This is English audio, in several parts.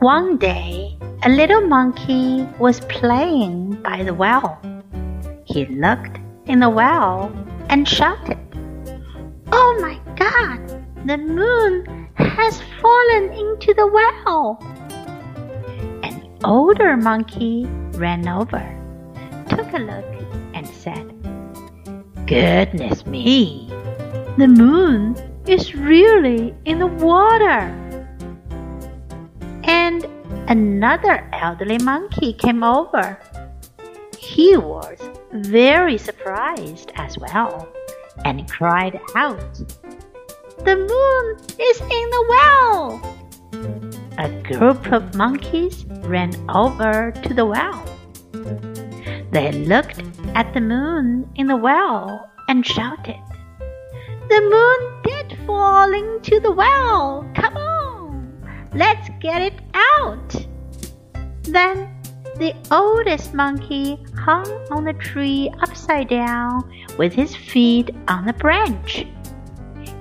One day, a little monkey was playing by the well. He looked in the well and shouted, Oh my God! The moon has fallen into the well! An older monkey ran over, took a look, and said, Goodness me! The moon is really in the water! And another elderly monkey came over. He was very surprised as well and cried out, The moon is in the well! A group of monkeys ran over to the well. They looked at the moon in the well and shouted, The moon into the well! Come on! Let's get it out! Then the oldest monkey hung on the tree upside down with his feet on the branch.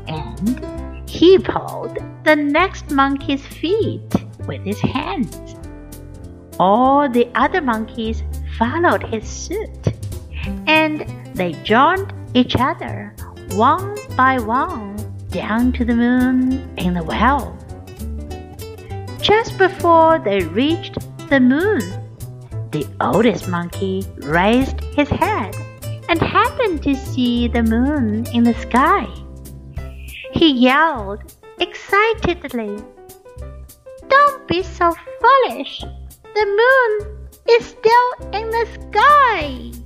And he pulled the next monkey's feet with his hands. All the other monkeys followed his suit, and they joined each other one by one down to the moon in the well. Just before they reached the moon, the oldest monkey raised his head and happened to see the moon in the sky. He yelled excitedly, Don't be so foolish! The moon is still in the sky!